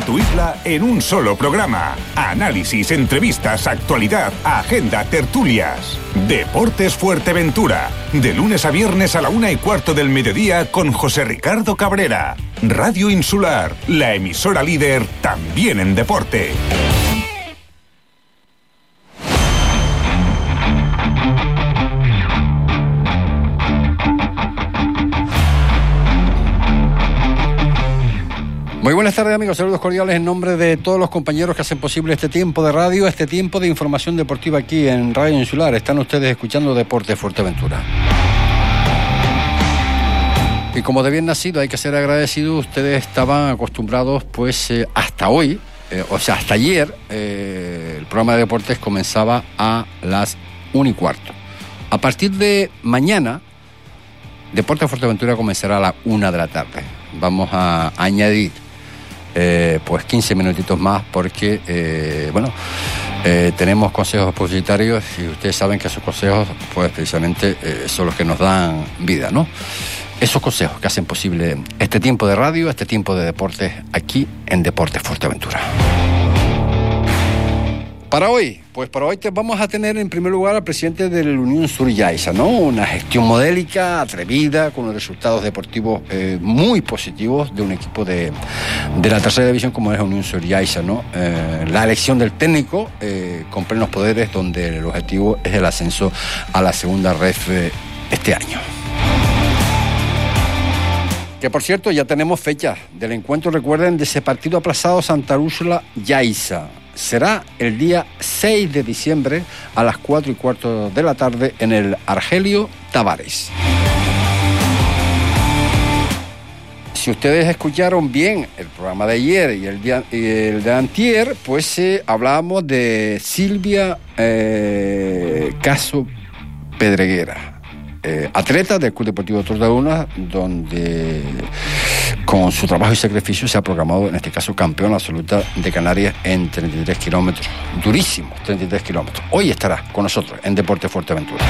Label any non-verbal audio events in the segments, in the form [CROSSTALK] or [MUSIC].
tu isla en un solo programa. Análisis, entrevistas, actualidad, agenda, tertulias. Deportes Fuerteventura. De lunes a viernes a la una y cuarto del mediodía con José Ricardo Cabrera. Radio Insular, la emisora líder también en deporte. Muy buenas tardes amigos, saludos cordiales en nombre de todos los compañeros que hacen posible este tiempo de radio, este tiempo de información deportiva aquí en Radio Insular. Están ustedes escuchando Deporte Fuerteventura. Y como de bien nacido hay que ser agradecido, ustedes estaban acostumbrados pues eh, hasta hoy, eh, o sea, hasta ayer, eh, el programa de deportes comenzaba a las 1 y cuarto. A partir de mañana, Deporte Fuerteventura comenzará a las 1 de la tarde. Vamos a añadir eh, pues 15 minutitos más porque, eh, bueno, eh, tenemos consejos publicitarios y ustedes saben que esos consejos, pues precisamente son los que nos dan vida, ¿no? Esos consejos que hacen posible este tiempo de radio, este tiempo de deportes aquí en Deportes Fuerteventura. Para hoy, pues para hoy te vamos a tener en primer lugar al presidente de la Unión Sur Yaiza, ¿no? Una gestión modélica, atrevida, con resultados deportivos eh, muy positivos de un equipo de, la tercera división como es Unión Sur Yaiza, ¿no? Eh, la elección del técnico eh, con plenos poderes, donde el objetivo es el ascenso a la segunda ref este año. Que por cierto, ya tenemos fecha del encuentro, recuerden, de ese partido aplazado Santa Úrsula Yaiza será el día 6 de diciembre a las 4 y cuarto de la tarde en el Argelio Tavares. Si ustedes escucharon bien el programa de ayer y el, de antier, pues eh, hablamos de Silvia eh, Caso Pedreguera eh, atleta del Club Deportivo Tordauna, donde con su trabajo y sacrificio se ha programado, en este caso, campeón absoluta de Canarias en 33 kilómetros. Durísimo, 33 kilómetros. Hoy estará con nosotros en Deporte Fuerteventura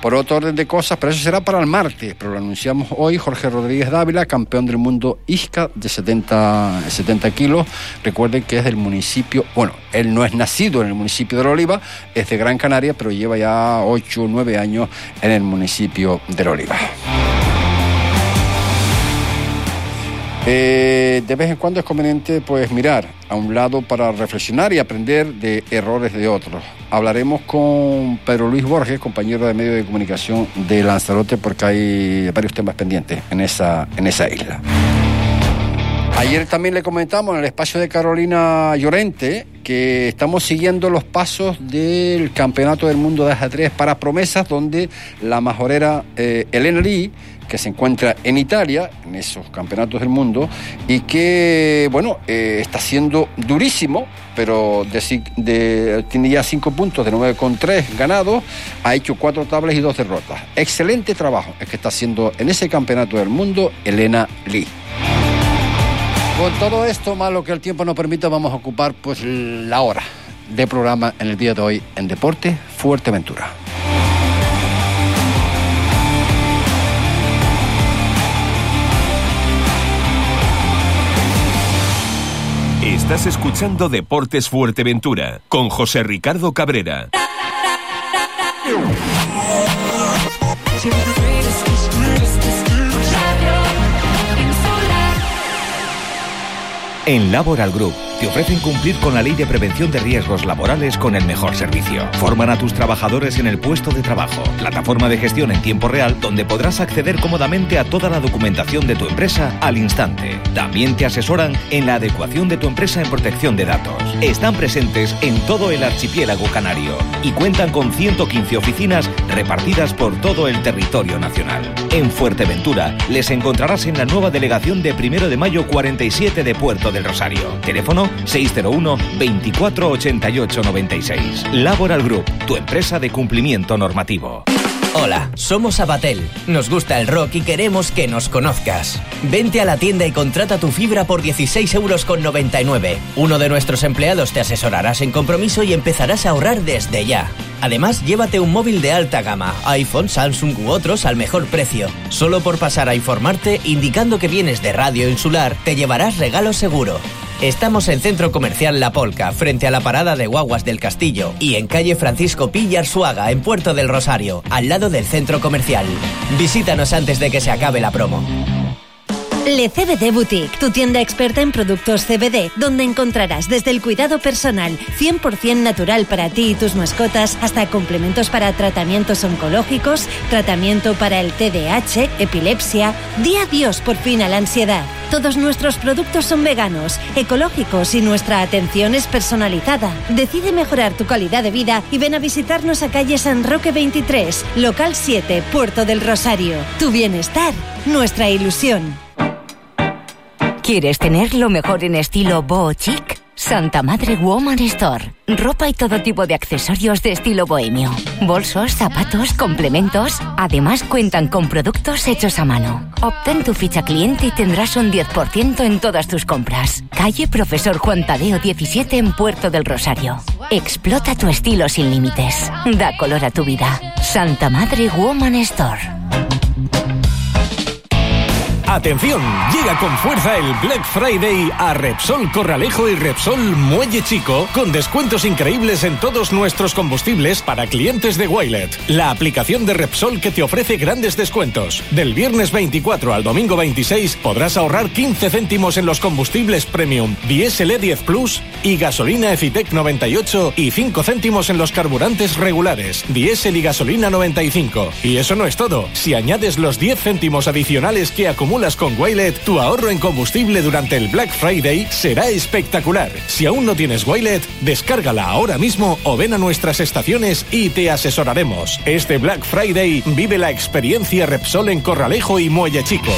por otro orden de cosas, pero eso será para el martes, pero lo anunciamos hoy, Jorge Rodríguez Dávila, campeón del mundo ISCA de 70, 70 kilos. Recuerden que es del municipio, bueno, él no es nacido en el municipio de La Oliva, es de Gran Canaria, pero lleva ya 8 o 9 años en el municipio de La Oliva. Eh, de vez en cuando es conveniente pues mirar a un lado para reflexionar y aprender de errores de otros. Hablaremos con Pedro Luis Borges, compañero de medio de comunicación de Lanzarote, porque hay varios temas pendientes en esa, en esa isla. Ayer también le comentamos en el espacio de Carolina Llorente que estamos siguiendo los pasos del Campeonato del Mundo de ajedrez para promesas, donde la majorera eh, Elena Lee que se encuentra en Italia, en esos campeonatos del mundo, y que, bueno, eh, está siendo durísimo, pero tiene ya cinco puntos de 9,3 ganados, ha hecho cuatro tablas y dos derrotas. Excelente trabajo es que está haciendo en ese campeonato del mundo Elena Lee. Con todo esto, más lo que el tiempo nos permita, vamos a ocupar pues la hora de programa en el día de hoy en Deporte Fuerteventura. Estás escuchando Deportes Fuerteventura con José Ricardo Cabrera. En Laboral Group te ofrecen cumplir con la ley de prevención de riesgos laborales con el mejor servicio. Forman a tus trabajadores en el puesto de trabajo, plataforma de gestión en tiempo real donde podrás acceder cómodamente a toda la documentación de tu empresa al instante. También te asesoran en la adecuación de tu empresa en protección de datos. Están presentes en todo el archipiélago canario y cuentan con 115 oficinas repartidas por todo el territorio nacional. En Fuerteventura les encontrarás en la nueva delegación de Primero de Mayo 47 de Puerto del Rosario. Teléfono 601 24 96. Laboral Group, tu empresa de cumplimiento normativo. Hola, somos Abatel. Nos gusta el rock y queremos que nos conozcas. Vente a la tienda y contrata tu fibra por 16,99 euros. Uno de nuestros empleados te asesorará sin compromiso y empezarás a ahorrar desde ya. Además, llévate un móvil de alta gama, iPhone, Samsung u otros al mejor precio. Solo por pasar a informarte, indicando que vienes de Radio Insular, te llevarás regalo seguro. Estamos en Centro Comercial La Polca, frente a la parada de Guaguas del Castillo, y en calle Francisco Pillar Suaga, en Puerto del Rosario, al lado del centro comercial. Visítanos antes de que se acabe la promo. Le CBD Boutique, tu tienda experta en productos CBD, donde encontrarás desde el cuidado personal 100% natural para ti y tus mascotas hasta complementos para tratamientos oncológicos, tratamiento para el TDAH, epilepsia. Di adiós por fin a la ansiedad. Todos nuestros productos son veganos, ecológicos y nuestra atención es personalizada. Decide mejorar tu calidad de vida y ven a visitarnos a calle San Roque 23, local 7, Puerto del Rosario. Tu bienestar, nuestra ilusión. ¿Quieres tener lo mejor en estilo Bo Chic? Santa Madre Woman Store. Ropa y todo tipo de accesorios de estilo bohemio. Bolsos, zapatos, complementos. Además cuentan con productos hechos a mano. Obtén tu ficha cliente y tendrás un 10% en todas tus compras. Calle Profesor Juan Tadeo 17 en Puerto del Rosario. Explota tu estilo sin límites. Da color a tu vida. Santa Madre Woman Store. Atención, llega con fuerza el Black Friday a Repsol Corralejo y Repsol Muelle Chico con descuentos increíbles en todos nuestros combustibles para clientes de Wilet. La aplicación de Repsol que te ofrece grandes descuentos. Del viernes 24 al domingo 26 podrás ahorrar 15 céntimos en los combustibles premium, diésel E10 Plus y gasolina Efitec 98 y 5 céntimos en los carburantes regulares, diésel y gasolina 95. Y eso no es todo. Si añades los 10 céntimos adicionales que acumulas con Wilet, tu ahorro en combustible durante el Black Friday será espectacular. Si aún no tienes Wilet, descárgala ahora mismo o ven a nuestras estaciones y te asesoraremos. Este Black Friday vive la experiencia Repsol en Corralejo y Muelle Chico.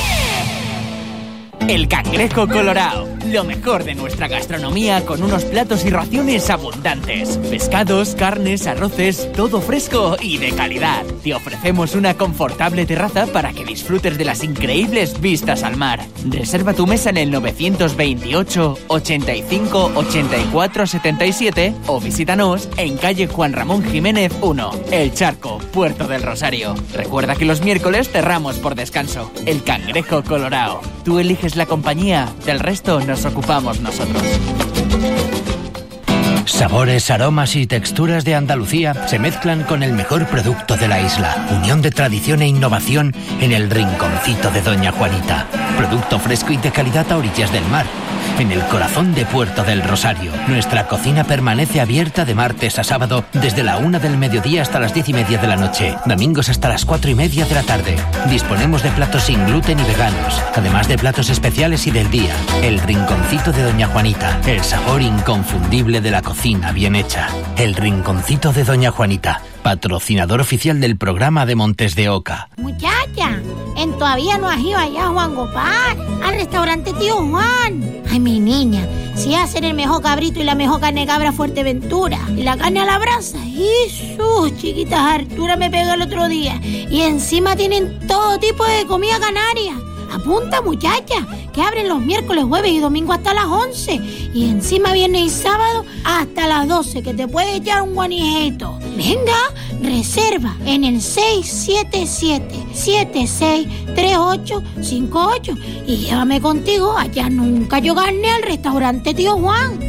El Cangrejo Colorado, lo mejor de nuestra gastronomía con unos platos y raciones abundantes. Pescados, carnes, arroces, todo fresco y de calidad. Te ofrecemos una confortable terraza para que disfrutes de las increíbles vistas al mar. Reserva tu mesa en el 928 85 84 77 o visítanos en calle Juan Ramón Jiménez 1, El Charco, Puerto del Rosario. Recuerda que los miércoles cerramos por descanso. El Cangrejo Colorado. Tú eliges la compañía, del resto nos ocupamos nosotros. Sabores, aromas y texturas de Andalucía se mezclan con el mejor producto de la isla. Unión de tradición e innovación en el rinconcito de Doña Juanita. Producto fresco y de calidad a orillas del mar. En el corazón de Puerto del Rosario. Nuestra cocina permanece abierta de martes a sábado desde la una del mediodía hasta las diez y media de la noche. Domingos hasta las cuatro y media de la tarde. Disponemos de platos sin gluten y veganos. Además de platos especiales y del día. El rinconcito de Doña Juanita. El sabor inconfundible de la cocina bien hecha. El rinconcito de Doña Juanita. Patrocinador oficial del programa de Montes de Oca. Muchacha, en todavía no has ido allá, Juan Gopar, al restaurante Tío Juan. Ay, mi niña, si hacen el mejor cabrito y la mejor carne cabra Fuerteventura. Y la carne a la brasa. sus chiquitas Artura me pegó el otro día. Y encima tienen todo tipo de comida canaria. Apunta, muchacha, que abren los miércoles, jueves y domingo hasta las 11. Y encima viernes y sábado hasta las 12, que te puede echar un guanijeto. Venga, reserva en el 677-763858 y llévame contigo allá nunca yo gané al restaurante Tío Juan.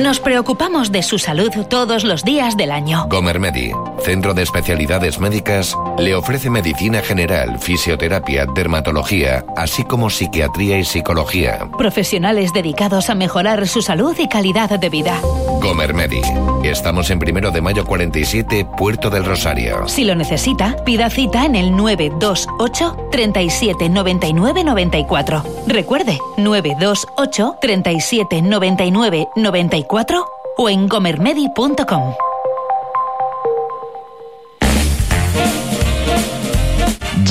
Nos preocupamos de su salud todos los días del año. Comermedi, centro de especialidades médicas, le ofrece medicina general, fisioterapia, dermatología, así como psiquiatría y psicología. Profesionales dedicados a mejorar su salud y calidad de vida. Comermedi. Estamos en primero de mayo 47, Puerto del Rosario. Si lo necesita, pida cita en el 928 37 99 94. Recuerde, 928 37 99 94 o en comermedi.com.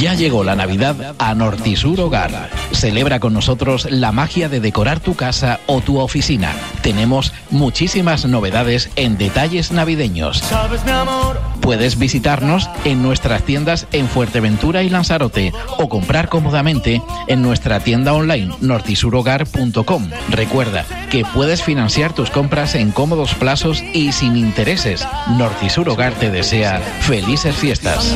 Ya llegó la Navidad a Nortisur Hogar. Celebra con nosotros la magia de decorar tu casa o tu oficina. Tenemos muchísimas novedades en detalles navideños. Puedes visitarnos en nuestras tiendas en Fuerteventura y Lanzarote o comprar cómodamente en nuestra tienda online nortisurhogar.com. Recuerda que puedes financiar tus compras en cómodos plazos y sin intereses. Nortisur Hogar te desea felices fiestas.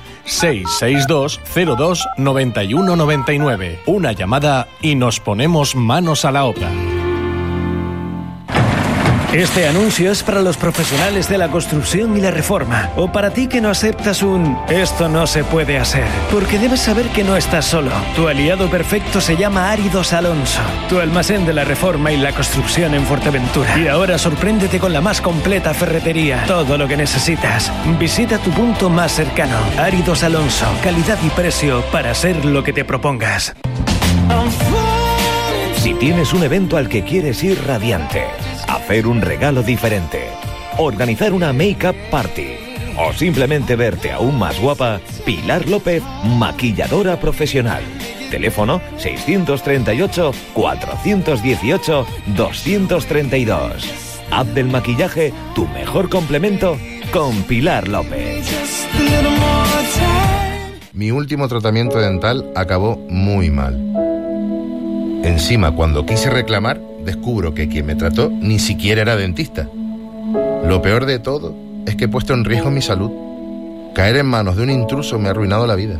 662 02 91 99. Una llamada y nos ponemos manos a la obra. Este anuncio es para los profesionales de la construcción y la reforma, o para ti que no aceptas un esto no se puede hacer, porque debes saber que no estás solo. Tu aliado perfecto se llama Áridos Alonso, tu almacén de la reforma y la construcción en Fuerteventura. Y ahora sorpréndete con la más completa ferretería, todo lo que necesitas. Visita tu punto más cercano. Áridos Alonso, calidad y precio para hacer lo que te propongas. Si tienes un evento al que quieres ir radiante, hacer un regalo diferente, organizar una make-up party o simplemente verte aún más guapa, Pilar López, maquilladora profesional. Teléfono 634-418-232. App del maquillaje, tu mejor complemento con Pilar López. Mi último tratamiento dental acabó muy mal. Encima, cuando quise reclamar, descubro que quien me trató ni siquiera era dentista. Lo peor de todo es que he puesto en riesgo mi salud. Caer en manos de un intruso me ha arruinado la vida.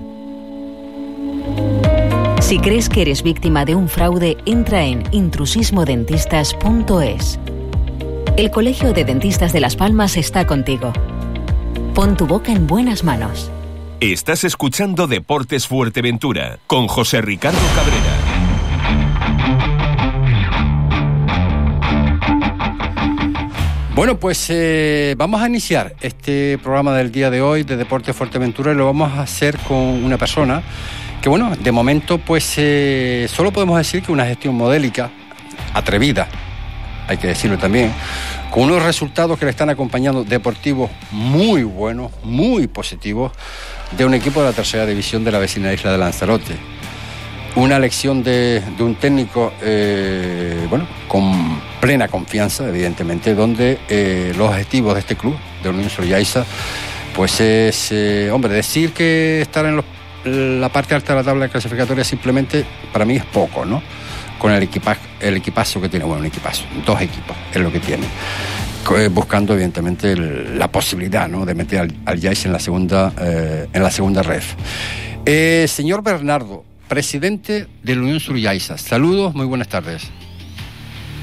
Si crees que eres víctima de un fraude, entra en intrusismodentistas.es. El Colegio de Dentistas de Las Palmas está contigo. Pon tu boca en buenas manos. Estás escuchando Deportes Fuerteventura con José Ricardo Cabrera. Bueno, pues eh, vamos a iniciar este programa del día de hoy de Deporte Fuerteventura y lo vamos a hacer con una persona que, bueno, de momento, pues eh, solo podemos decir que una gestión modélica, atrevida, hay que decirlo también, con unos resultados que le están acompañando deportivos muy buenos, muy positivos, de un equipo de la tercera división de la vecina isla de Lanzarote. Una elección de, un técnico, eh, bueno, con plena confianza, evidentemente, donde eh, los objetivos de este club, de Unión Soriaiza, pues es, eh, hombre, decir que estar en la parte alta de la tabla clasificatoria simplemente para mí es poco, ¿no? Con el, equipa- el equipazo que tiene, bueno, un equipazo, dos equipos es lo que tiene. Eh, Buscando, evidentemente, la posibilidad ¿no? de meter al, al en la segunda, en la segunda. Eh, señor Bernardo, presidente de la Unión Suriyaiza, saludos, muy buenas tardes.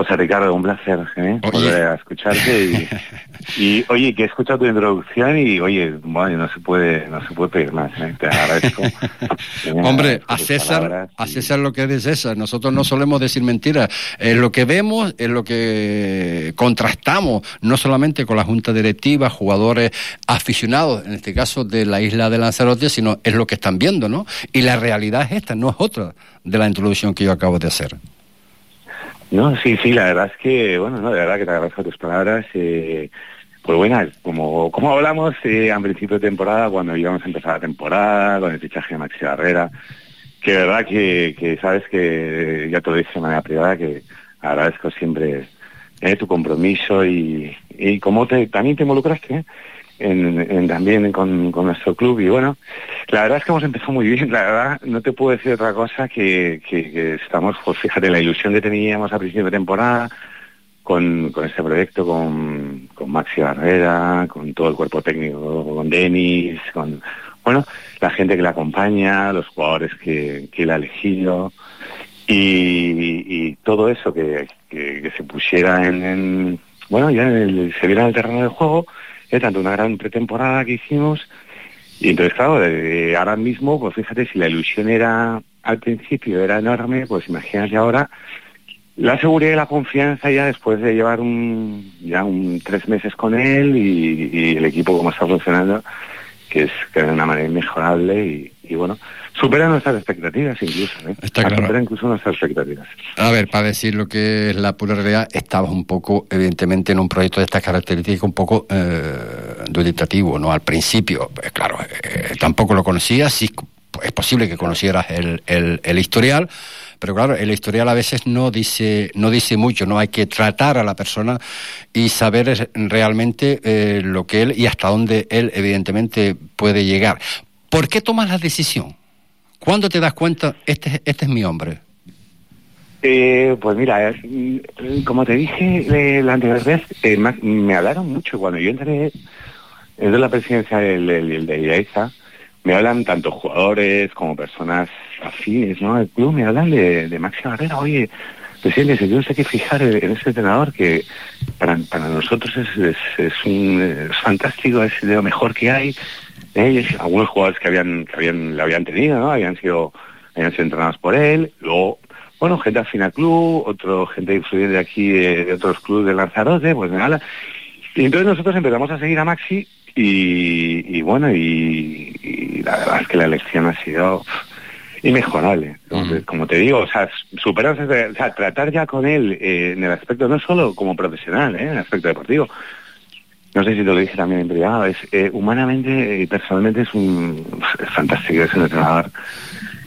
José Ricardo, un placer ¿eh? volver a escucharte y, [LAUGHS] y, oye que he escuchado tu introducción y oye bueno no se puede no se puede pedir más ¿eh? te agradezco [LAUGHS] Eh, Hombre, a César, a César lo que es de César. Nosotros no solemos decir mentiras. Es lo que vemos, es lo que contrastamos, no solamente con la junta directiva, jugadores aficionados, en este caso de la isla de Lanzarote, sino es lo que están viendo, ¿no? Y la realidad es esta, no es otra de la introducción que yo acabo de hacer. No, sí, sí, la verdad es que, bueno, no, de verdad que te agradezco tus palabras. Eh, pues bueno, como, como hablamos eh, al principio de temporada, cuando íbamos a empezar la temporada, con el fichaje de Maxi Barrera, que verdad que, que sabes que, ya te lo dije de manera privada, que agradezco siempre eh, tu compromiso y, y cómo te, también te involucraste ¿eh? En, también con, nuestro club. Y bueno, la verdad es que hemos empezado muy bien, la verdad, no te puedo decir otra cosa que, estamos, pues fíjate, la ilusión que teníamos a principio de temporada con, este proyecto, con, con Maxi Barrera, con todo el cuerpo técnico, con Denis, con, bueno, la gente que le acompaña, los jugadores que, que él ha elegido y, todo eso que se pusiera en, en- bueno, ya en el- se viera en el terreno de juego eh, tanto una gran pretemporada que hicimos, y entonces, claro, ahora mismo, pues fíjate, si la ilusión era al principio era enorme, pues imagínate ahora la seguridad y la confianza ya después de llevar un, ya un tres meses con él y, el equipo como está funcionando, que es que de una manera inmejorable y bueno, supera nuestras expectativas incluso, ¿eh? Está claro. Supera incluso nuestras expectativas. A ver, para decir lo que es la pura realidad, estabas un poco, evidentemente, en un proyecto de estas características un poco eh, duditativo, ¿no? Al principio, pues, claro, eh, tampoco lo conocías, sí, es posible que conocieras el, el, el historial, pero claro, el historial a veces no dice, no dice mucho, ¿no? Hay que tratar a la persona y saber realmente eh, lo que él y hasta dónde él, evidentemente, puede llegar. ¿Por qué tomas la decisión? ¿Cuándo te das cuenta, este, este es mi hombre? Eh, pues mira, eh, como te dije eh, la anterior vez, eh, me, hablaron mucho cuando yo entré en la presidencia del, del, de IAESA, me hablan tanto jugadores como personas afines, ¿no? El club me hablan de, de Maxi Barrera, oye, presidente, se tiene que fijar en, ese entrenador que para, nosotros es, un, fantástico, es de lo mejor que hay. Y algunos jugadores que habían, que habían, lo habían tenido, ¿no? Habían sido, habían sido entrenados por él, luego, bueno, gente afín al club, otro gente influyente de aquí de, de otros clubes de Lanzarote, pues nada. Y entonces nosotros empezamos a seguir a Maxi y, y bueno, y, y la verdad es que la elección ha sido inmejorable. Como, como te digo, o sea, superar, o sea, tratar ya con él eh, en el aspecto, no solo como profesional, eh, en el aspecto deportivo. No sé si te lo dije también en privado, es eh, humanamente y personalmente es un [LAUGHS] fantástico, es un entrenador.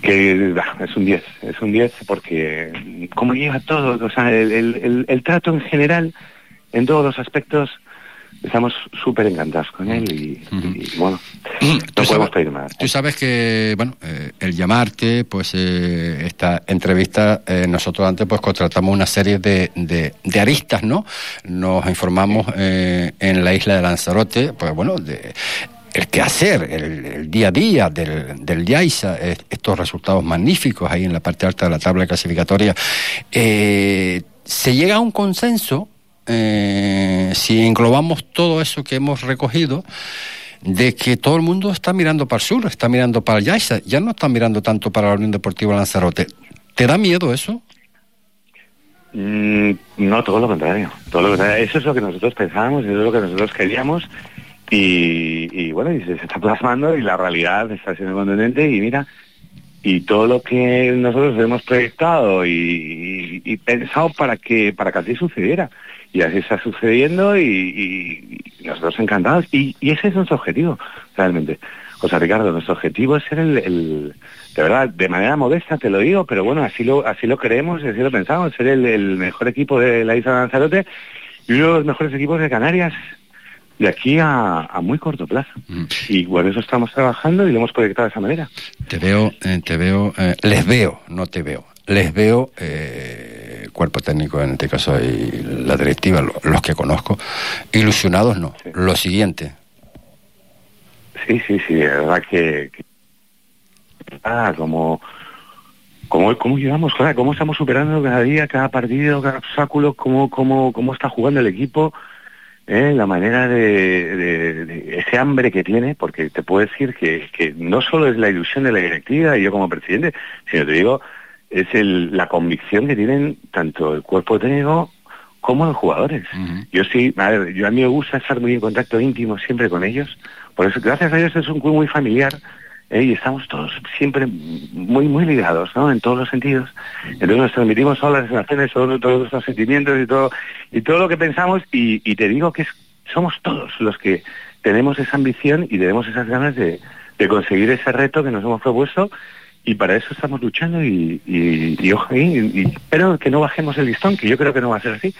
Que es un 10, es un 10 porque como lleva todo, o sea, el, el, el, el trato en general, en todos los aspectos, estamos súper encantados con él y, y bueno, no podemos sabes, pedir más. Tú sabes que, bueno, eh, el llamarte, pues eh, esta entrevista, eh, nosotros antes pues contratamos una serie de, de, de aristas, ¿no? Nos informamos eh, en la isla de Lanzarote, pues bueno, de, el quehacer, el, el día a día del, del Yaiza, estos resultados magníficos ahí en la parte alta de la tabla clasificatoria, eh, se llega a un consenso si englobamos todo eso que hemos recogido, de que todo el mundo está mirando para el sur, está mirando para el ya no está mirando tanto para la Unión Deportiva Lanzarote. ¿Te da miedo eso? Mm, no, todo lo contrario. Todo lo contrario. Eso es lo que nosotros pensábamos, eso es lo que nosotros queríamos. Y, bueno, y se, está plasmando y la realidad está siendo contundente. Y mira, y todo lo que nosotros hemos proyectado y, y, y pensado para que para que así sucediera y así está sucediendo y, y, y nosotros encantados y, y, ese es nuestro objetivo realmente o sea Ricardo nuestro objetivo es ser el, el, de verdad de manera modesta te lo digo pero bueno así lo así lo creemos así lo pensamos ser el, el mejor equipo de la isla de Lanzarote y uno de los mejores equipos de Canarias de aquí a, a, muy corto plazo. Mm. Y por eso estamos trabajando y lo hemos proyectado de esa manera. Te veo, eh, te veo, eh, les veo, no te veo. Les veo, eh, cuerpo técnico en este caso y la directiva, lo, los que conozco, ilusionados no. Sí. Lo siguiente. Sí, sí, sí, de verdad que, que ah, como cómo, cómo llevamos, cómo estamos superando cada día, cada partido, cada obstáculo, cómo, cómo, cómo está jugando el equipo ¿eh? la manera de, de, de, ese hambre que tiene, porque te puedo decir que, que no solo es la ilusión de la directiva y yo como presidente, sino te digo, es el, la convicción que tienen tanto el cuerpo técnico como los jugadores. Uh -huh. Yo sí, a ver, yo a mí me gusta estar muy en contacto íntimo siempre con ellos, por eso gracias a Dios es un club muy familiar, ¿eh? y estamos todos siempre muy muy ligados ¿no? en todos los sentidos entonces nos transmitimos todas las sensaciones todos, todos nuestros sentimientos y todo y todo lo que pensamos y, y, te digo que es, somos todos los que tenemos esa ambición y tenemos esas ganas de, de conseguir ese reto que nos hemos propuesto y para eso estamos luchando y, y, y, y, espero que no bajemos el listón, que yo creo que no va a ser así.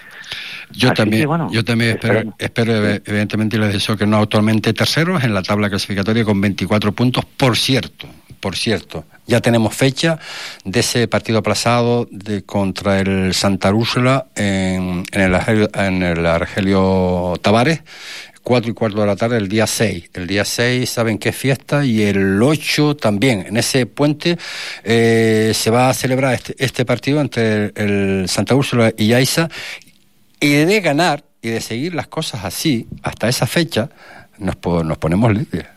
Yo así también, que, bueno, yo también espero, espero, evidentemente, les deseo que no actualmente terceros en la tabla clasificatoria con 24 puntos. Por cierto, por cierto, ya tenemos fecha de ese partido aplazado de, contra el Santa Úrsula en, en, el, en el Argelio Tavares, 4 y cuarto de la tarde el día 6. El día 6 saben que es fiesta y el 8 también. En ese puente eh, se va a celebrar este, este partido entre el, Santa Úrsula y Yaiza y de ganar y de seguir las cosas así hasta esa fecha, nos, po- nos ponemos líderes.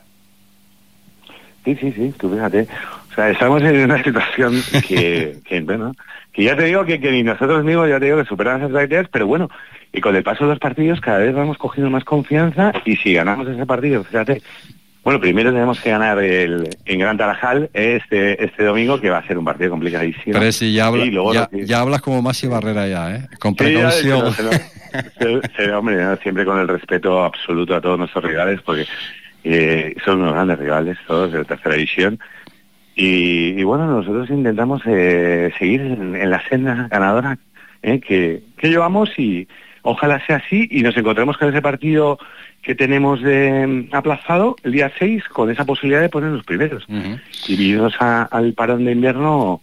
Sí, sí, sí, tú fíjate. O sea, estamos en una situación que, que bueno, que ya te digo que, que ni nosotros mismos, ya te digo que superan esas expectativas, pero bueno, y con el paso de los partidos cada vez vamos cogiendo más confianza y si ganamos ese partido, fíjate, bueno, primero tenemos que ganar el, en Gran Tarajal este, este domingo, que va a ser un partido complicadísimo. Pero si ya, habla- Y luego ya, hablas como Masi Barrera ya, ¿eh? Con Sí, precaución. se- hombre, ¿no? siempre con el respeto absoluto a todos nuestros rivales, porque eh, son unos grandes rivales, todos de tercera división. Y, y bueno, nosotros intentamos eh, seguir en, en la senda ganadora eh, que, que llevamos y ojalá sea así y nos encontremos con ese partido que tenemos de, aplazado el día 6 con esa posibilidad de poner los primeros y irnos a- al parón de invierno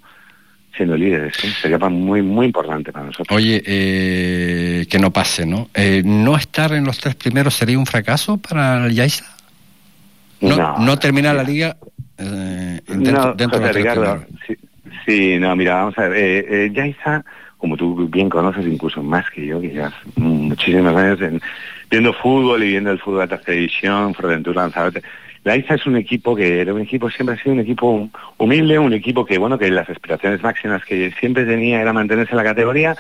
siendo líderes. ¿eh? Sería muy, muy importante para nosotros. Oye, eh, que no pase, ¿no? Eh, ¿No estar en los tres primeros sería un fracaso para el Yaiza? No, No, no terminar la liga eh, dentro, no, dentro de José Ricardo, sí, sí, no, mira, vamos a ver, eh, eh, como tú bien conoces, incluso más que yo, que llevas muchísimos años en- viendo fútbol y viendo el fútbol de tercera división, Fuerteventura, Lanzarote, la ISA es un equipo que era un equipo, siempre ha sido un equipo humilde, un equipo que, bueno, que las aspiraciones máximas que siempre tenía era mantenerse en la categoría.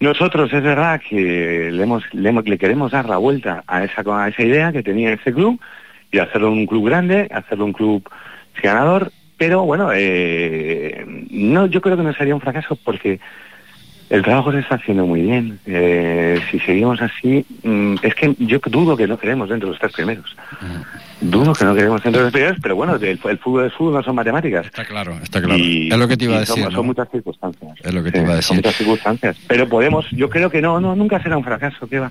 Nosotros es verdad que le, hemos, le, hemos- le queremos dar la vuelta a esa, a esa idea que tenía ese club y hacerlo un club grande, hacerlo un club ganador, pero bueno, eh, no, yo creo que no sería un fracaso porque el trabajo se está haciendo muy bien. Eh, si seguimos así, mm, es que yo dudo que no queremos dentro de los tres primeros. Dudo que no queremos dentro de los primeros, pero bueno, el, el fútbol es fútbol, no son matemáticas. Está claro, está claro. Y- es lo que te iba a son- decir. Son, muchas circunstancias. Es lo que te iba a Son decir. muchas circunstancias. Pero podemos, yo creo que no, no, nunca será un fracaso. ¿qué va?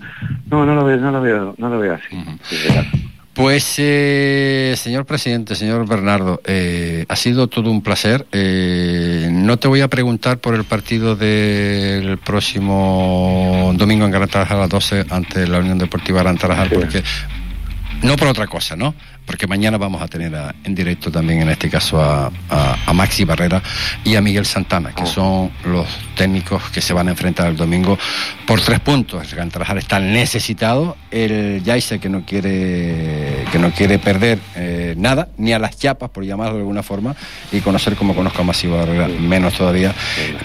No, no lo veo, no lo veo, no lo veo así. Sí, claro. Pues, eh, señor presidente, señor Bernardo, eh, ha sido todo un placer. Eh, no te voy a preguntar por el partido del próximo domingo en Gran Tarajal a las 12 ante la Unión Deportiva Gran Tarajal, porque no por otra cosa, ¿no? Porque mañana vamos a tener a- en directo también, en este caso, a, a- a Maxi Barrera y a Miguel Santana, que son los técnicos que se van a enfrentar el domingo por tres puntos. El Gran Tarajal está necesitado, el Yaise que no quiere que no quiere perder eh, nada, ni a las chapas, por llamarlo de alguna forma, y conocer como conozco a Maxi Barrera, menos todavía,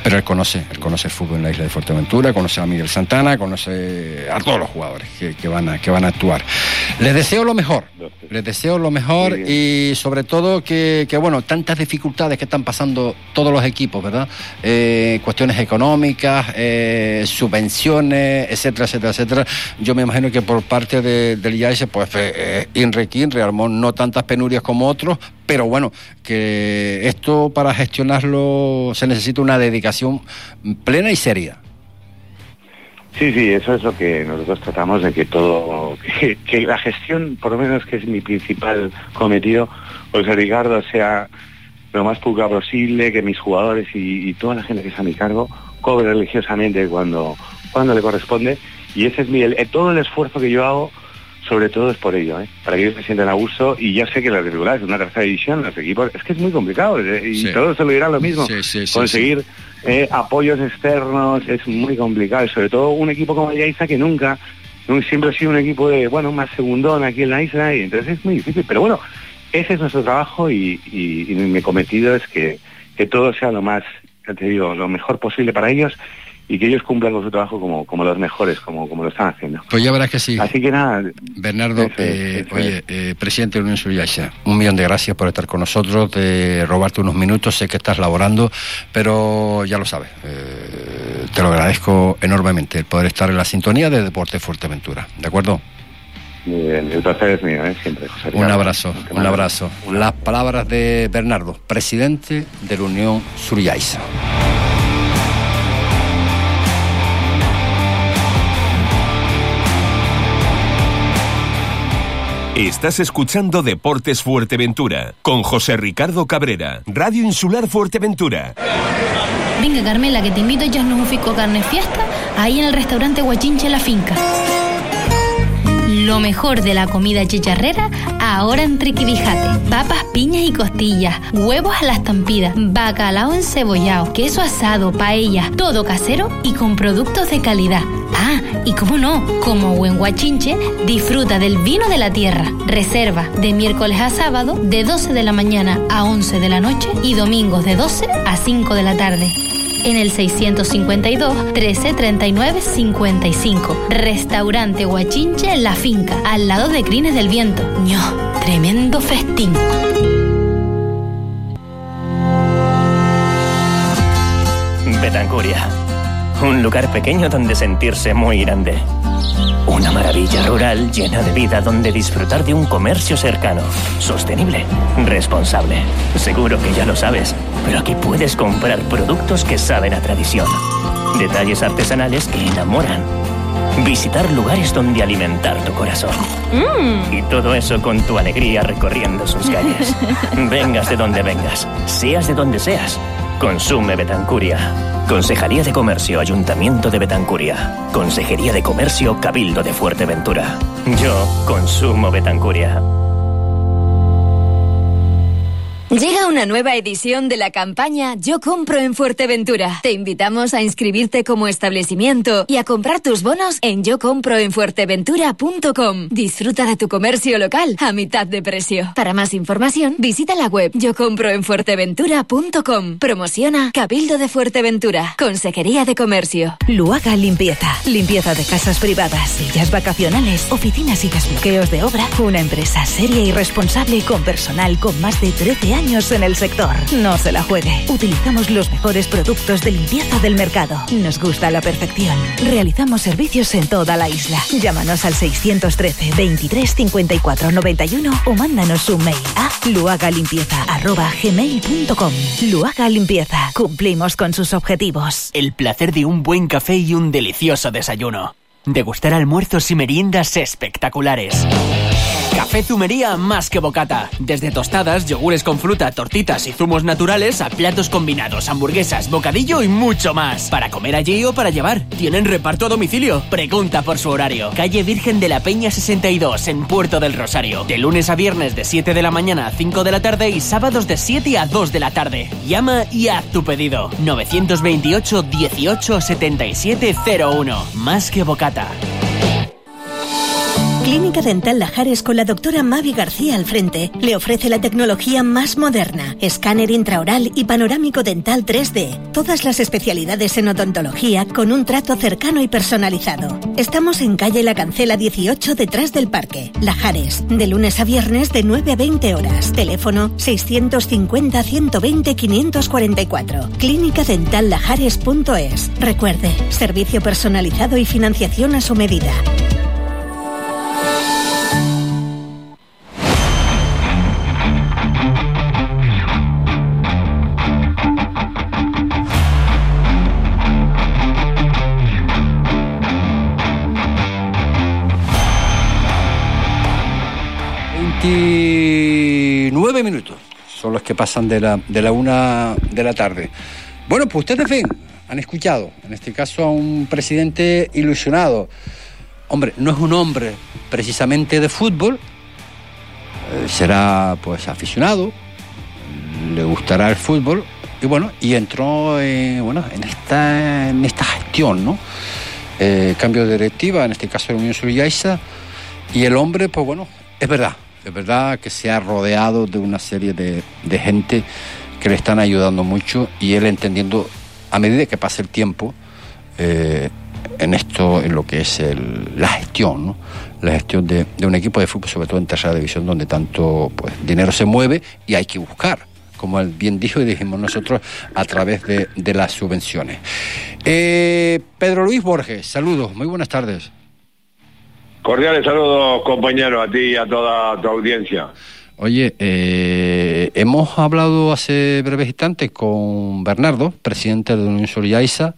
pero él conoce, él conoce el fútbol en la isla de Fuerteventura, conoce a Miguel Santana, conoce a todos los jugadores que, que van a, que van a actuar. Les deseo lo mejor, les deseo lo mejor y sobre todo que, que, bueno, tantas dificultades que están pasando todos los equipos, ¿verdad? Eh, cuestiones económicas, eh, subvenciones, etcétera, etcétera, etcétera. Yo me imagino que por parte de- del IAS, pues eh, Inri Kinri armó no tantas penurias como otros, pero bueno, que esto para gestionarlo se necesita una dedicación plena y seria. Sí, sí, eso es lo que nosotros tratamos de que todo, que, la gestión, por lo menos que es mi principal cometido, José Ricardo, sea lo más pública posible, que mis jugadores y, toda la gente que está a mi cargo cobre religiosamente cuando, cuando le corresponde. Y ese es mi, el- todo el esfuerzo que yo hago, sobre todo es por ello, ¿eh? para que ellos se sientan a gusto. Y ya sé que las dificultades de una tercera división, los equipos, es que es muy complicado ¿eh? y Sí. todos se lo dirán lo mismo. Sí, sí, sí, Conseguir eh, apoyos externos es muy complicado, y sobre todo un equipo como el Yaiza que nunca, nun- siempre ha sido un equipo de, bueno, más segundón aquí en la isla, y entonces es muy difícil. Pero bueno, ese es nuestro trabajo y, y- y mi cometido es que, que todo sea lo más, ya te digo, lo mejor posible para ellos y que ellos cumplan con su trabajo como, como los mejores, como, como lo están haciendo. Pues ya verás que sí. Así que nada, Bernardo, Eso eh, eso oye, eh, presidente de Unión Suriacha, un millón de gracias por estar con nosotros, de robarte unos minutos, sé que estás laborando, pero ya lo sabes, eh, te lo agradezco enormemente el poder estar en la sintonía de Deporte Fuerteventura, ¿de acuerdo? muy bien, el placer es mío, ¿eh? siempre. José Un abrazo, un abrazo. Las palabras de Bernardo, presidente de la Unión Suriaisa. Estás escuchando Deportes Fuerteventura con José Ricardo Cabrera, Radio Insular Fuerteventura. Venga, Carmela, que te invito a echarnos un fisco carne fiesta ahí en el restaurante Guachinche La Finca. Lo mejor de la comida chicharrera ahora en Triquibijate. Papas, piñas y costillas, huevos a la estampida, bacalao encebollado, queso asado, paella, todo casero y con productos de calidad. Ah, y cómo no, como buen guachinche, disfruta del vino de la tierra. Reserva de miércoles a sábado de 12 de la mañana a 11 de la noche y domingos de 12 a 5 de la tarde. En el 652 1339 55. Restaurante Guachinche en la finca, al lado de Crines del Viento. ño, tremendo festín. Betancuria. Un lugar pequeño donde sentirse muy grande. Una maravilla rural llena de vida donde disfrutar de un comercio cercano, sostenible, responsable. Seguro que ya lo sabes, pero aquí puedes comprar productos que saben a tradición. Detalles artesanales que enamoran. Visitar lugares donde alimentar tu corazón. Y todo eso con tu alegría recorriendo sus calles. [LAUGHS] Vengas de donde vengas, seas de donde seas. Consume Betancuria. Consejería de Comercio, Ayuntamiento de Betancuria. Consejería de Comercio, Cabildo de Fuerteventura. Yo consumo Betancuria. Llega una nueva edición de la campaña Yo compro en Fuerteventura. Te invitamos a inscribirte como establecimiento y a comprar tus bonos en yocomproenfuerteventura.com. Disfruta de tu comercio local a mitad de precio. Para más información, visita la web yocomproenfuerteventura.com. Promociona Cabildo de Fuerteventura, Consejería de Comercio. Luaga Limpieza. Limpieza de casas privadas, sillas vacacionales, oficinas y desbloqueos de obra. Una empresa seria y responsable con personal con más de 13 años en el sector. No se la juegue. Utilizamos los mejores productos de limpieza del mercado. Nos gusta la perfección. Realizamos servicios en toda la isla. Llámanos al 613 23 54 91 o mándanos un mail a luagalimpieza.gmail.com Luaga Limpieza. Cumplimos con sus objetivos. El placer de un buen café y un delicioso desayuno. Degustar almuerzos y meriendas espectaculares. Café Zumería más que bocata. Desde tostadas, yogures con fruta, tortitas y zumos naturales a platos combinados, hamburguesas, bocadillo y mucho más. Para comer allí o para llevar. Tienen reparto a domicilio. Pregunta por su horario. Calle Virgen de la Peña 62 en Puerto del Rosario. De lunes a viernes de 7 de la mañana a 5 de la tarde y sábados de 7 a 2 de la tarde. Llama y haz tu pedido. 928 18 77 01. Más que bocata. Clínica Dental Lajares con la doctora Mavi García al frente le ofrece la tecnología más moderna, escáner intraoral y panorámico dental 3D. Todas las especialidades en odontología con un trato cercano y personalizado. Estamos en calle La Cancela 18 detrás del parque. Lajares, de lunes a viernes de 9 a 20 horas. Teléfono 650 120 544. Clínica Dental. Recuerde, servicio personalizado y financiación a su medida. Son los que pasan de la, de la una de la tarde. Bueno, pues ustedes ven, han escuchado, en este caso a un presidente ilusionado. Hombre, no es un hombre precisamente de fútbol, eh, será pues aficionado, le gustará el fútbol y bueno, y entró en, bueno, en, esta, en esta gestión, ¿no? Eh, cambio de directiva, en este caso de Unión Suriyaiza, y el hombre, pues bueno, es verdad, es verdad que se ha rodeado de una serie de, de gente que le están ayudando mucho y él entendiendo a medida que pasa el tiempo eh, en esto, en lo que es el- la gestión, ¿no? la gestión de, de un equipo de fútbol, sobre todo en tercera división, donde tanto pues, dinero se mueve y hay que buscar, como él bien dijo y dijimos nosotros, a través de, de las subvenciones. Eh, Pedro Luis Borges, saludos, muy buenas tardes. Cordiales saludos, compañero, a ti y a toda tu audiencia. Oye, eh, hemos hablado hace breves instantes con Bernardo, presidente de la Unión Solidariza,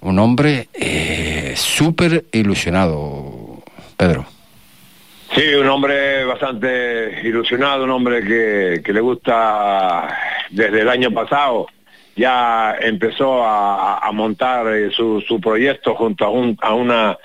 un hombre eh, súper ilusionado, Pedro. Sí, un hombre bastante ilusionado, un hombre que, que le gusta desde el año pasado. Ya empezó a, a montar eh, su, su proyecto junto a, un, a unas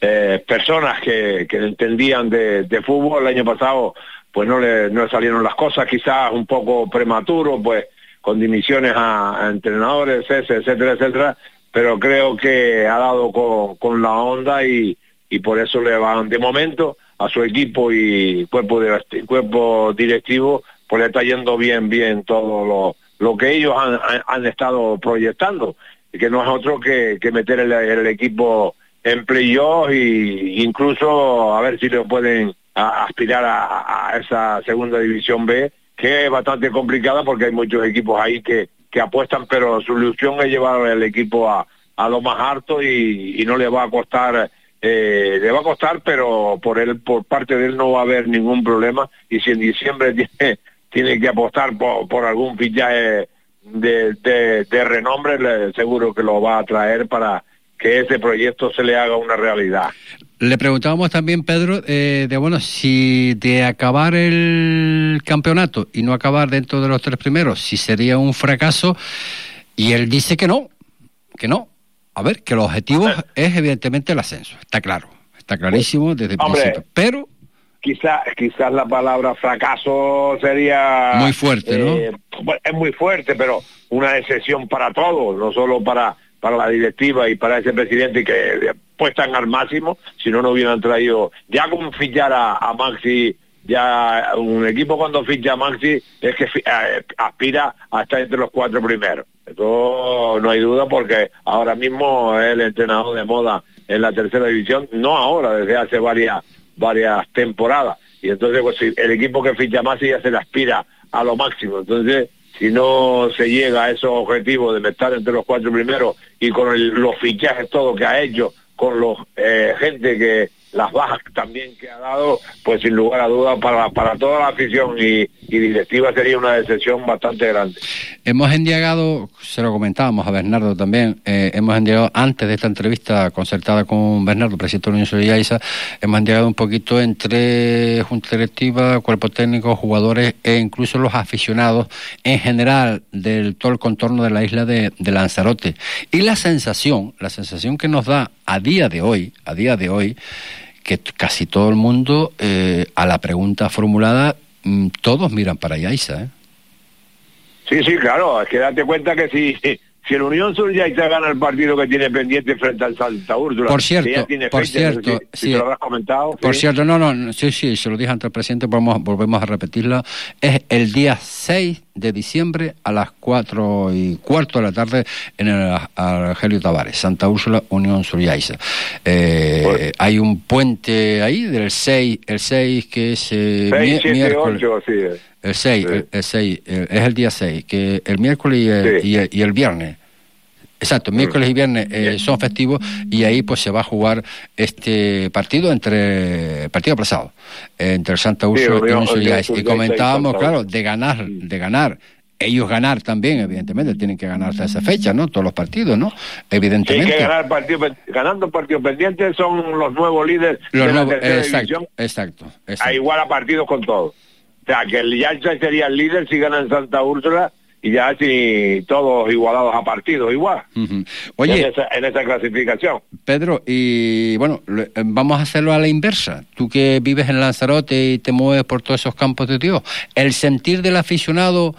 eh, personas que, que entendían de, fútbol. El año pasado pues no le, no le salieron las cosas, quizás un poco prematuro, pues con dimisiones a, entrenadores, etcétera, etcétera, pero creo que ha dado con, con la onda y, y por eso le van de momento a su equipo y cuerpo de cuerpo directivo pues le está yendo bien bien todo lo, lo que ellos han, han- estado proyectando y que no es otro que, que meter el equipo en playoff y incluso a ver si le pueden aspirar a, esa segunda división B que es bastante complicada porque hay muchos equipos ahí que, que apuestan pero su ilusión es llevar el equipo a, a lo más alto y, y no le va a costar eh, le va a costar pero por él por parte de él no va a haber ningún problema. Y si en diciembre [LAUGHS] tiene tiene que apostar por, por algún fichaje de, de, de renombre seguro que lo va a traer para que ese proyecto se le haga una realidad Le preguntábamos también, Pedro, eh, de bueno, si de acabar el campeonato y no acabar dentro de los tres primeros, si sería un fracaso, y él dice que no, que no. A ver, que el objetivo es evidentemente el ascenso, está claro, está clarísimo desde el Hombre, principio. Pero quizás quizás la palabra fracaso sería Muy fuerte, ¿no? eh, bueno, es muy fuerte pero una excepción para todos no solo para para la directiva y para ese presidente que puestan al máximo si no no hubieran traído ya con fichar a, a Maxi ya un equipo cuando ficha a Maxi es que eh, aspira a estar entre los cuatro primeros. Eso no hay duda porque ahora mismo es el entrenador de moda en la tercera división no ahora desde hace varias varias temporadas. Y entonces pues el equipo que ficha más ya se le aspira a lo máximo. Entonces si no se llega a esos objetivos de estar entre los cuatro primeros y con los fichajes todo que ha hecho con los eh, gente que las bajas también que ha dado pues sin lugar a dudas para, para toda la afición y, y directiva sería una decepción bastante grande hemos endiagado, se lo comentábamos a Bernardo también, eh, hemos endiagado antes de esta entrevista concertada con Bernardo, presidente de la Unión Solidariza, hemos endiagado un poquito entre junta directiva, cuerpo técnico, jugadores e incluso los aficionados en general del todo el contorno de la isla de, de Lanzarote. Y la sensación, la sensación que nos da a día de hoy, a día de hoy, que casi todo el mundo, eh, a la pregunta formulada, mm, todos miran para Yaiza, ¿eh? Sí, sí, claro, es que date cuenta que si, si el Unión Sur ya gana el partido que tiene pendiente frente al Santa Úrsula, Por cierto, tiene por fecha, no sé cierto, si, sí. lo habrás comentado. Por sí. cierto, no, no, no, sí, sí, se lo dije ante el presidente, vamos, volvemos a repetirlo. Es el día 6 de diciembre a las 4 y cuarto de la tarde en el Argelio Tavares, Santa Úrsula, Unión Suriaiza. Eh, hay un puente ahí del 6, el 6 que es eh, Seis, mi- siete, miércoles. ocho, sí. El 6, el, el 6, el- es el día 6, que el miércoles y el, Sí. y el- y el viernes. Exacto, miércoles y viernes eh, son festivos y ahí pues se va a jugar este partido entre partido aplazado eh, entre Santa Sí, Úrsula. Unión y y comentábamos, claro, de ganar, de ganar. Ellos ganar también, evidentemente, tienen que ganar hasta esa fecha, ¿no? Todos los partidos, ¿no? Sí, hay Evidentemente. que ganar partido, pen- ganando partidos pendientes son los nuevos líderes Los de la nuevos- tercera exacto, división exacto, a igual a partidos con todos. O sea, que el Yalcha sería el líder si ganan Santa Úrsula y ya si todos igualados a partidos igual. Oye, en esa, en esa clasificación. Pedro, y bueno, eh, vamos a hacerlo a la inversa. Tú que vives en Lanzarote y te mueves por todos esos campos de Dios, el sentir del aficionado,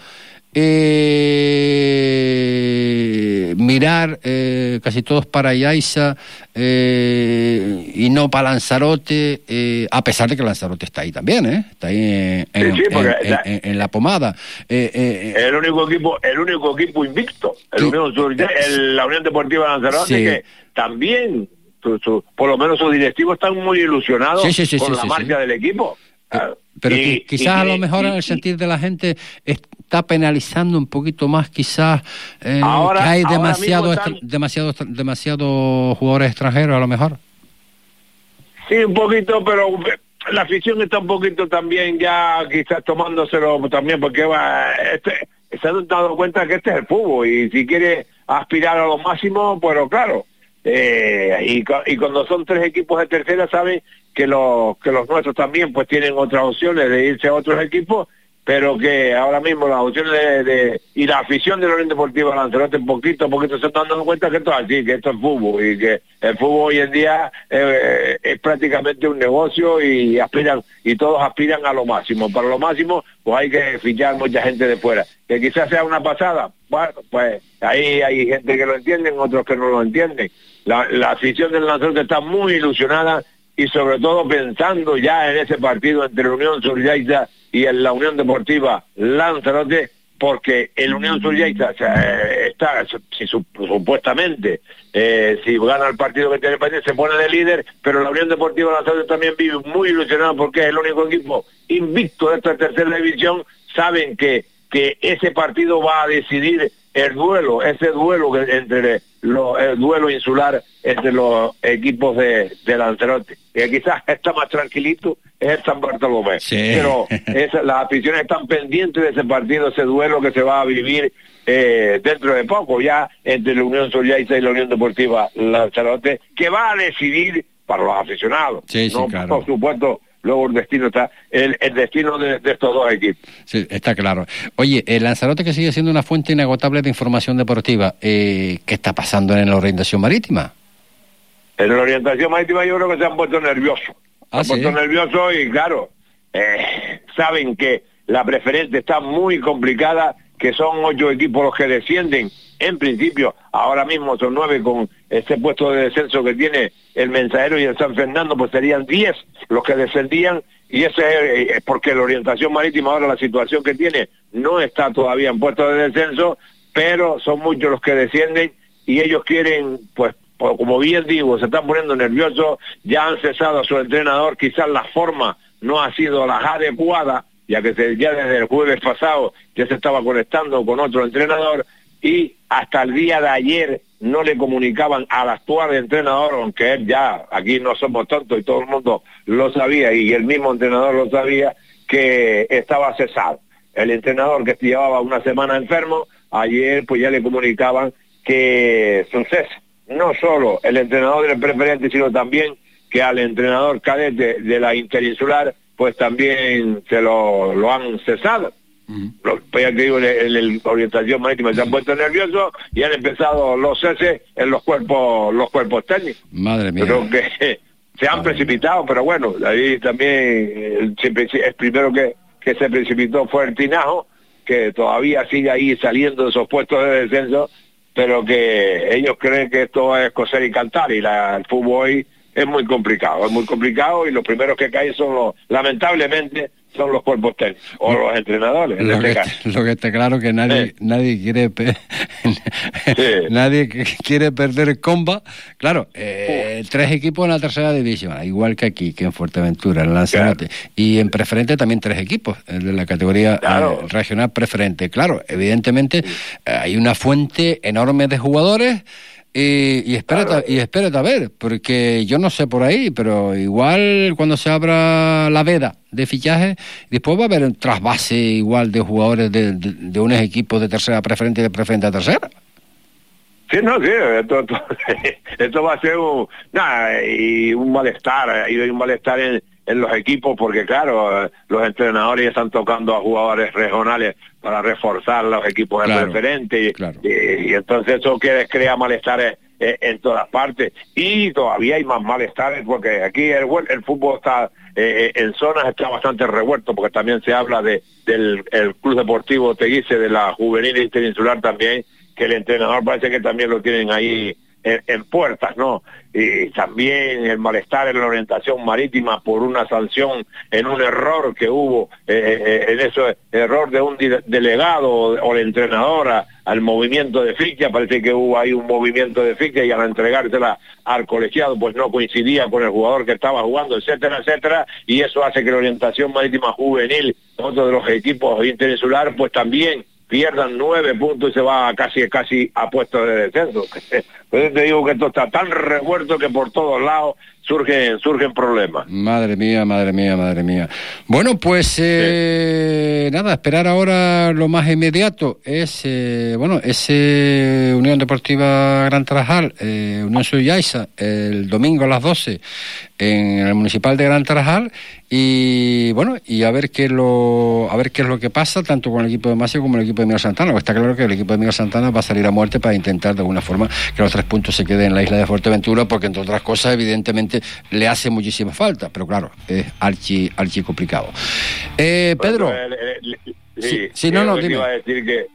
eh, mirar eh, casi todos para Yaiza eh, y no para Lanzarote, eh, a pesar de que Lanzarote está ahí también, ¿eh? está ahí en, en- Sí, sí, porque en- la- en- la pomada. Eh, El único equipo, el único equipo invicto, el Unión Sur- el- la Unión Deportiva Lanzarote, Sí. que también, su- su- por lo menos sus directivos están muy ilusionados con la marcha del equipo. Ah, Pero y- quizás a lo mejor y- en el sentir de la gente está penalizando un poquito más quizás eh, Ahora- que hay demasiado están- demasiado demasiado jugadores extranjeros a lo mejor. Sí, un poquito, pero la afición está un poquito también ya quizás tomándoselo también porque va, este, se han dado cuenta que este es el fútbol y si quiere aspirar a lo máximo, pero claro, eh, y, y cuando son tres equipos de tercera saben que los que los nuestros también pues tienen otras opciones de irse a otros equipos pero que ahora mismo las opciones de, de- y la afición de la Unión Deportiva Lanzarote poquito a poquito se están dando cuenta que esto es así, que esto es fútbol y que el fútbol hoy en día eh, es prácticamente un negocio y aspiran y todos aspiran a lo máximo. Para lo máximo pues hay que fichar mucha gente de fuera. Que quizás sea una pasada, bueno, pues ahí hay gente que lo entienden, otros que no lo entienden. La, la afición del Lanzarote está muy ilusionada y sobre todo pensando ya en ese partido entre la Unión Suryaita y en la Unión Deportiva Lanzarote, porque el Unión Suryaita eh, está, su- supuestamente, eh, si gana el partido que tiene el país, se pone de líder, pero la Unión Deportiva Lanzarote también vive muy ilusionada porque es el único equipo invicto de esta tercera división, saben que, que ese partido va a decidir el duelo, ese duelo entre los, el duelo insular entre los equipos de, de Lanzarote, que quizás está más tranquilito es el San Bartolomé, pero [LAUGHS] esa- las aficiones están pendientes de ese partido, ese duelo que se va a vivir eh, dentro de poco ya entre la Unión Solidaria y la Unión Deportiva Lanzarote, que va a decidir para los aficionados, Sí, sí, no claro. por supuesto luego el destino está el, el destino de, de estos dos equipos. Sí, está claro. Oye, el Lanzarote que sigue siendo una fuente inagotable de información deportiva, eh, ¿qué está pasando en la orientación marítima? En la orientación marítima yo creo que se han puesto nerviosos. Ah, se han ¿sí? puesto nerviosos y claro, eh, saben que la preferente está muy complicada, que son ocho equipos los que descienden. En principio, ahora mismo son nueve con ese puesto de descenso que tiene el Mensajero y el San Fernando, pues serían diez los que descendían y ese es, es porque la orientación marítima ahora la situación que tiene no está todavía en puesto de descenso, pero son muchos los que descienden y ellos quieren, pues, como bien digo, se están poniendo nerviosos, ya han cesado a su entrenador, quizás la forma no ha sido la adecuada, ya que ya desde el jueves pasado ya se estaba conectando con otro entrenador y hasta el día de ayer no le comunicaban al actual entrenador, aunque él ya, aquí no somos tontos y todo el mundo lo sabía y el mismo entrenador lo sabía, que estaba cesado. El entrenador que llevaba una semana enfermo, ayer pues ya le comunicaban que su cese. No solo el entrenador del preferente, sino también que al entrenador cadete de la interinsular, pues también se lo, lo han cesado. Los, digo, en, la orientación marítima se han puesto nerviosos y han empezado los ceses en los cuerpos, los cuerpos técnicos. Madre mía. Creo que [LAUGHS] se han precipitado, pero bueno, ahí también eh, el primero que, que se precipitó fue el Tinajo, que todavía sigue ahí saliendo de esos puestos de descenso, pero que ellos creen que esto es coser y cantar y la, el fútbol hoy es muy complicado, es muy complicado y los primeros que caen son los, lamentablemente, son los cuerpos técnicos o los entrenadores en Lo este que, caso. lo que está claro que nadie nadie quiere [LAUGHS] nadie quiere perder comba. Claro eh, tres equipos en la tercera división igual que aquí que en Fuerteventura en Lanzarote. Y en preferente también tres equipos el de la categoría eh, regional preferente. Claro evidentemente eh, hay una fuente enorme de jugadores y, y espérate, y espérate a ver, porque yo no sé por ahí, pero igual cuando se abra la veda de fichaje, después va a haber un trasvase igual de jugadores de, de, de unos equipos de tercera preferente y de preferente a tercera. Sí, no, sí, esto, esto, [LAUGHS] esto va a ser un, nada, y un malestar, y hay un malestar en, en los equipos porque claro, eh, los entrenadores están tocando a jugadores regionales para reforzar los equipos Claro, preferente y, y- y entonces eso que crea malestares eh, en todas partes. Y todavía hay más malestares porque aquí el, fútbol está eh, en zonas está bastante revuelto porque también se habla de del el club deportivo Teguise de la juvenil interinsular también que el entrenador parece que también lo tienen ahí en, puertas, ¿no? Y también el malestar en la orientación marítima por una sanción en un error que hubo, eh, eh, en ese error de un delegado o, o el entrenador a- al movimiento de ficha, parece que hubo ahí un movimiento de ficha y al entregársela al colegiado pues no coincidía con el jugador que estaba jugando, etcétera, etcétera, y eso hace que la orientación marítima juvenil, otro de los equipos interinsular, pues también pierdan nueve puntos y se va casi casi a puestos de descenso [LAUGHS] Entonces te digo que esto está tan revuelto que por todos lados surgen, surgen problemas. Madre mía, madre mía, madre mía. Bueno, pues eh, nada, esperar ahora lo más inmediato es, eh, bueno, ese Unión Deportiva Gran Tarajal, eh, Unión Suyaiza, el domingo a las 12 en el Municipal de Gran Tarajal y bueno, y a ver qué lo, a ver qué es lo que pasa tanto con el equipo de Masio como el equipo de Miguel Santana. Está claro que el equipo de Miguel Santana va a salir a muerte para intentar de alguna forma que los tres puntos se queden en la isla de Fuerteventura, porque entre otras cosas, evidentemente, le hace muchísima falta, pero claro, es archi, archi complicado. Eh, Pedro. Sí, Sí, sí, no, no, dime. iba a decir que,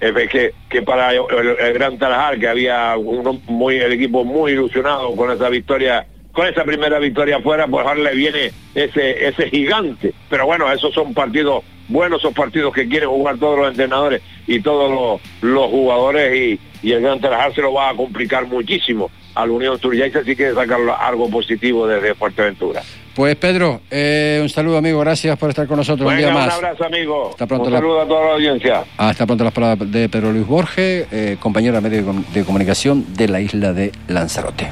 que, que para el, el Gran Tarajal, que había uno muy, el equipo muy ilusionado con esa victoria, con esa primera victoria afuera, pues ahora le viene ese, ese gigante. Pero bueno, esos son partidos buenos, son partidos que quieren jugar todos los entrenadores y todos los, los jugadores y, y el Gran Tarajal se lo va a complicar muchísimo al Unión Turjaiza, así que sacar algo positivo desde Fuerteventura. Pues Pedro, eh, un saludo amigo, gracias por estar con nosotros un día un más. abrazo amigo. Hasta pronto, un la- saludo a toda la audiencia. Hasta pronto las palabras de Pedro Luis Borges, eh, compañero de medio de comunicación de la isla de Lanzarote.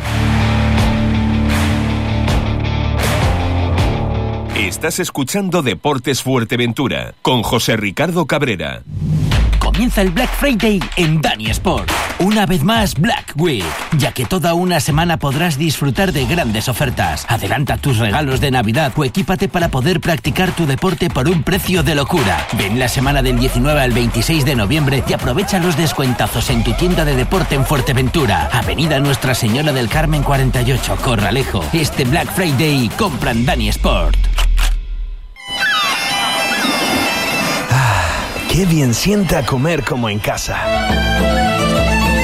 Estás escuchando Deportes Fuerteventura con José Ricardo Cabrera. Comienza el Black Friday en Dani Sport. Una vez más Black Week, ya que toda una semana podrás disfrutar de grandes ofertas. Adelanta tus regalos de Navidad o equípate para poder practicar tu deporte por un precio de locura. Ven la semana del 19 al 26 de noviembre y aprovecha los descuentazos en tu tienda de deporte en Fuerteventura. Avenida Nuestra Señora del Carmen 48, Corralejo. Este Black Friday compra en Dani Sport. Qué bien sienta comer como en casa.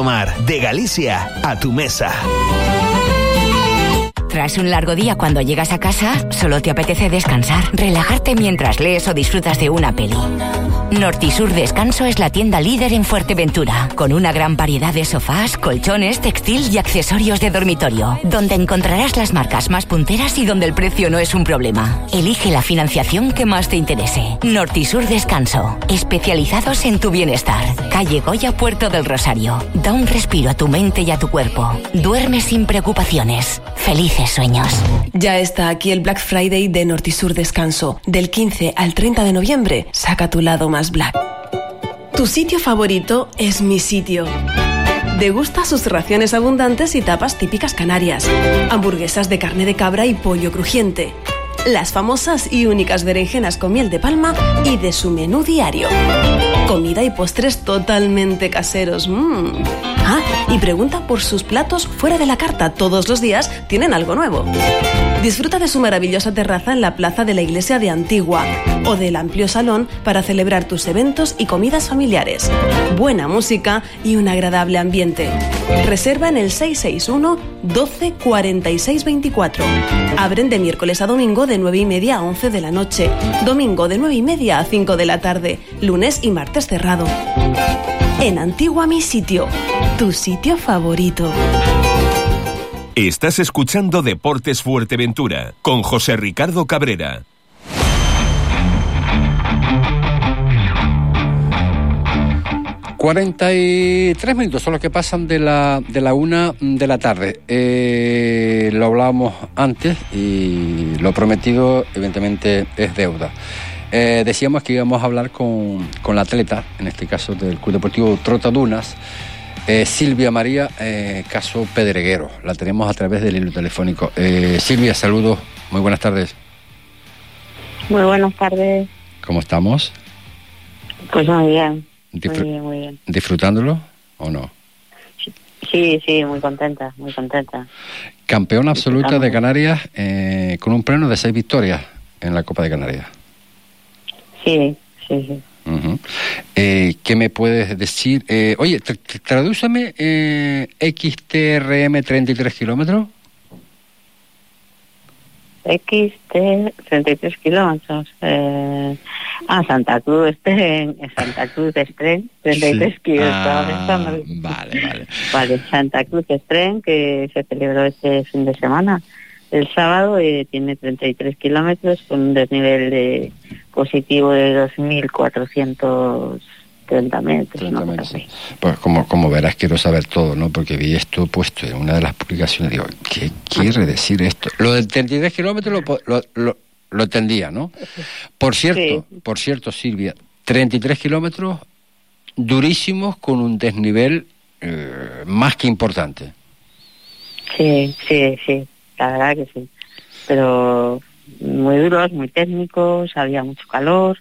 De Galicia a tu mesa. Tras un largo día cuando llegas a casa, solo te apetece descansar, relajarte mientras lees o disfrutas de una peli. Nortisur Descanso es la tienda líder en Fuerteventura, con una gran variedad de sofás, colchones, textil y accesorios de dormitorio, donde encontrarás las marcas más punteras y donde el precio no es un problema. Elige la financiación que más te interese. Nortisur Descanso, especializados en tu bienestar. Calle Goya, Puerto del Rosario. Da un respiro a tu mente y a tu cuerpo. Duerme sin preocupaciones. Felices sueños. Ya está aquí el Black Friday de Nortisur Descanso. Del 15 al 30 de noviembre, saca tu lado más black. Tu sitio favorito es mi sitio. Degusta sus raciones abundantes y tapas típicas canarias. Hamburguesas de carne de cabra y pollo crujiente. Las famosas y únicas berenjenas con miel de palma y de su menú diario. Comida y postres totalmente caseros. Mm. Y pregunta por sus platos fuera de la carta. Todos los días tienen algo nuevo. Disfruta de su maravillosa terraza en la plaza de la iglesia de Antigua o del amplio salón para celebrar tus eventos y comidas familiares. Buena música y un agradable ambiente. Reserva en el 661 12 46 24. Abren de miércoles a domingo de 9 y media a 11 de la noche. Domingo de 9 y media a 5 de la tarde. Lunes y martes cerrado. En Antigua mi sitio. Tu sitio favorito. Estás escuchando Deportes Fuerteventura con José Ricardo Cabrera. Cuarenta y tres minutos son los que pasan de la, de la una de la tarde. Eh, lo hablábamos antes y lo prometido evidentemente es deuda. Eh, decíamos que íbamos a hablar con, con la atleta, en este caso del Club Deportivo Trotadunas, eh, Silvia María eh, Caso Pedreguero. La tenemos a través del hilo telefónico. Eh, Silvia, saludos, muy buenas tardes. Muy buenas tardes. ¿Cómo estamos? Pues muy bien. Disfr- Muy bien, muy bien. ¿Disfrutándolo o no? Sí, sí, muy contenta, muy contenta. Campeona absoluta de Canarias eh, con un pleno de seis victorias en la Copa de Canarias. Sí, sí, sí. Eh, ¿Qué me puedes decir? Eh, oye, tr- tr- tradúceme eh, XTRM 33 kilómetros. XT 33 kilómetros. Eh, ah, Santa Cruz [LAUGHS] Estren, Santa Cruz Estren, 33 Sí. kilos. Ah, vale, vale. Vale, Santa Cruz Estren, que se celebró este fin de semana. El sábado eh, tiene 33 kilómetros con un desnivel de positivo de 2.430 metros. una cosa así. Pues como, como verás, quiero saber todo, ¿no? Porque vi esto puesto en una de las publicaciones. Digo, ¿qué quiere decir esto? Lo del 33 kilómetros lo, lo, lo, lo entendía, ¿no? Por cierto, por cierto, Silvia, 33 kilómetros durísimos con un desnivel eh, más que importante. Sí, sí, sí, la verdad que sí. Pero muy duros, muy técnicos, había mucho calor.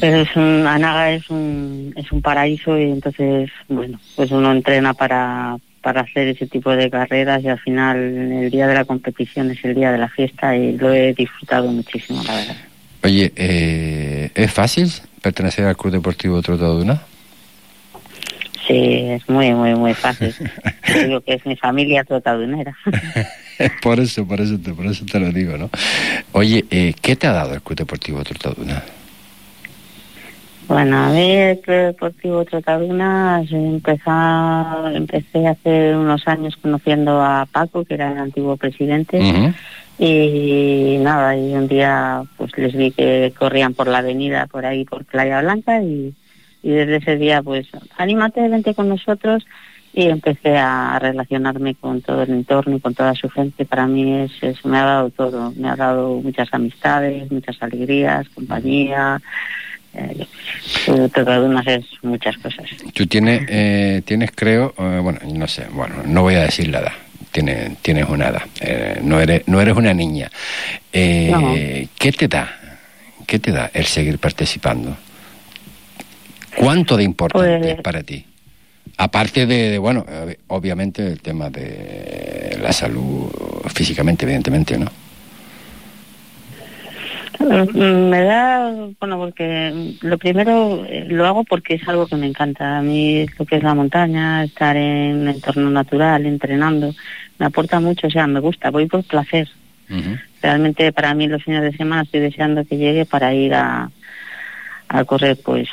Pero es un, Anaga es un, es un paraíso y entonces, bueno, pues uno entrena para, para hacer ese tipo de carreras y al final el día de la competición es el día de la fiesta y lo he disfrutado muchísimo, la verdad. Oye, eh, ¿es fácil pertenecer al Club Deportivo Trotaduna? Sí, es muy, muy, muy fácil. [LAUGHS] Yo digo que es mi familia trotadunera. [LAUGHS] por eso, por eso, te, por eso te lo digo, ¿no? Oye, eh, ¿qué te ha dado el Club Deportivo Trotaduna? Bueno, a mí el Club Deportivo Trotaduna empezó, empecé hace unos años conociendo a Paco, que era el antiguo presidente, y nada, y un día pues les vi que corrían por la avenida por ahí, por Playa Blanca, y, y desde ese día pues, anímate, vente con nosotros, y empecé a relacionarme con todo el entorno y con toda su gente. Para mí es, eso me ha dado todo, me ha dado muchas amistades, muchas alegrías, compañía, eh, es muchas cosas. Tú tienes, eh, tienes creo, eh, bueno, no sé, bueno, no voy a decir la edad. Tienes, tienes una edad, eh, no, eres, no eres una niña. Eh, No. ¿Qué te da? ¿Qué te da el seguir participando? ¿Cuánto de importante Pues- es para ti? Aparte de, de, bueno, eh, obviamente el tema de la salud físicamente, evidentemente, ¿no? Mm, Me da, bueno, porque lo primero eh, lo hago porque es algo que me encanta. A mí lo que es la montaña, estar en un entorno natural, entrenando, me aporta mucho, o sea, me gusta, voy por placer. Realmente para mí los fines de semana estoy deseando que llegue para ir a, a correr pues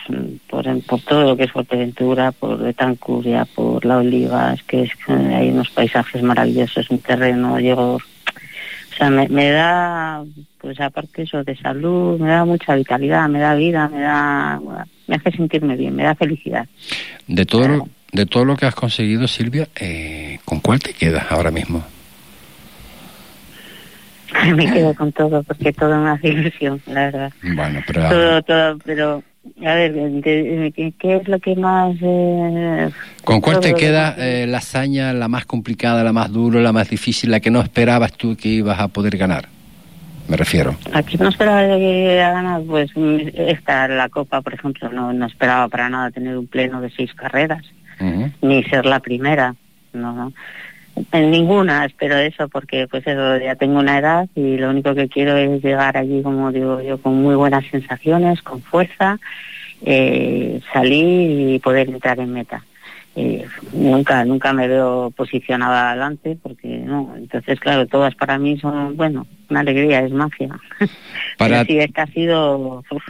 por, por todo lo que es Fuerteventura, por Betancuria, por La Oliva, es que es que hay unos paisajes maravillosos, un terreno, llego, o sea, me, me da, pues aparte eso de salud, me da mucha vitalidad, me da vida, me da, me hace sentirme bien, me da felicidad. De todo, lo, de todo lo que has conseguido, Silvia, eh, ¿con cuál te quedas ahora mismo? [LAUGHS] me quedo [LAUGHS] con todo porque todo me hace ilusión, la verdad. Bueno, pero... Todo, todo, pero a ver, ¿qué, qué es lo que más... eh, ¿Con cuál te queda eh, la hazaña, la más complicada, la más dura, la más difícil, la que no esperabas tú que ibas a poder ganar? Me refiero. Aquí no esperaba que a ganar, pues esta, la Copa, por ejemplo, no, no esperaba para nada tener un pleno de seis carreras, ni ser la primera, no, no. En ninguna espero eso, porque pues eso, ya tengo una edad y lo único que quiero es llegar allí, como digo yo, con muy buenas sensaciones, con fuerza, eh, salir y poder entrar en meta. Eh, nunca, nunca me veo posicionada adelante porque no, entonces claro, todas para mí son, bueno, una alegría, es magia. [LAUGHS] Para, Pero sí, esta ha sido, uf,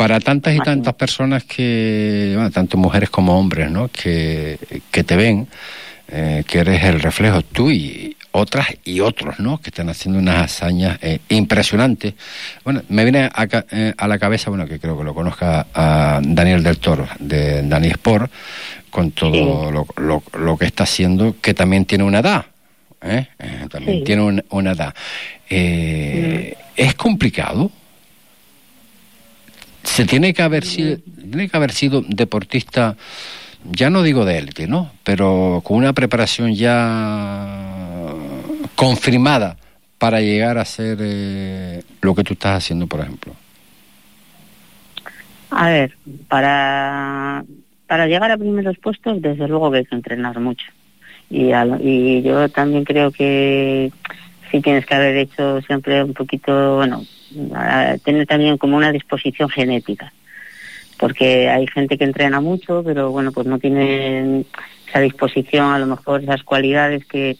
para tantas y tantas personas que, bueno, tanto mujeres como hombres, ¿no? Que, que te ven, eh, que eres el reflejo tú y otras y otros, ¿no? Que están haciendo unas hazañas eh, impresionantes. Bueno, me viene a, ca- eh, a la cabeza, bueno, que creo que lo conozca a Daniel del Toro, de Dani Sport, con todo lo, lo- lo que está haciendo, que también tiene una edad. ¿eh? Eh, también Sí. tiene un- una edad. ¿Es complicado? Se tiene que haber sido, tiene que haber sido deportista, ya no digo de élite, ¿no? Pero con una preparación ya confirmada para llegar a hacer eh, lo que tú estás haciendo, por ejemplo. A ver, para, para llegar a primeros puestos, desde luego que hay que entrenar mucho. Y, y yo también creo que sí tienes que haber hecho siempre un poquito, bueno, tener también como una disposición genética. Porque hay gente que entrena mucho, pero bueno, pues no tiene esa disposición, a lo mejor esas cualidades que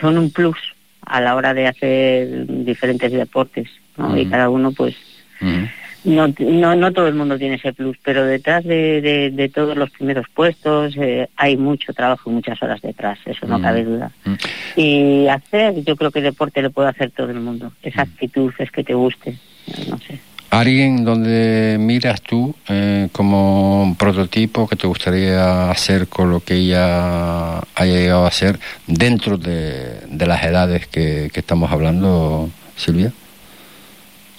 son un plus a la hora de hacer diferentes deportes, ¿no? Y cada uno pues no, no, no todo el mundo tiene ese plus, pero detrás de, de, de todos los primeros puestos eh, hay mucho trabajo y muchas horas detrás, eso no cabe duda. Y hacer, yo creo que deporte lo puede hacer todo el mundo. Esa actitud es que te guste, no sé. ¿Alguien donde miras tú eh, como un prototipo que te gustaría hacer con lo que ella haya llegado a hacer dentro de, de las edades que, que estamos hablando, Silvia?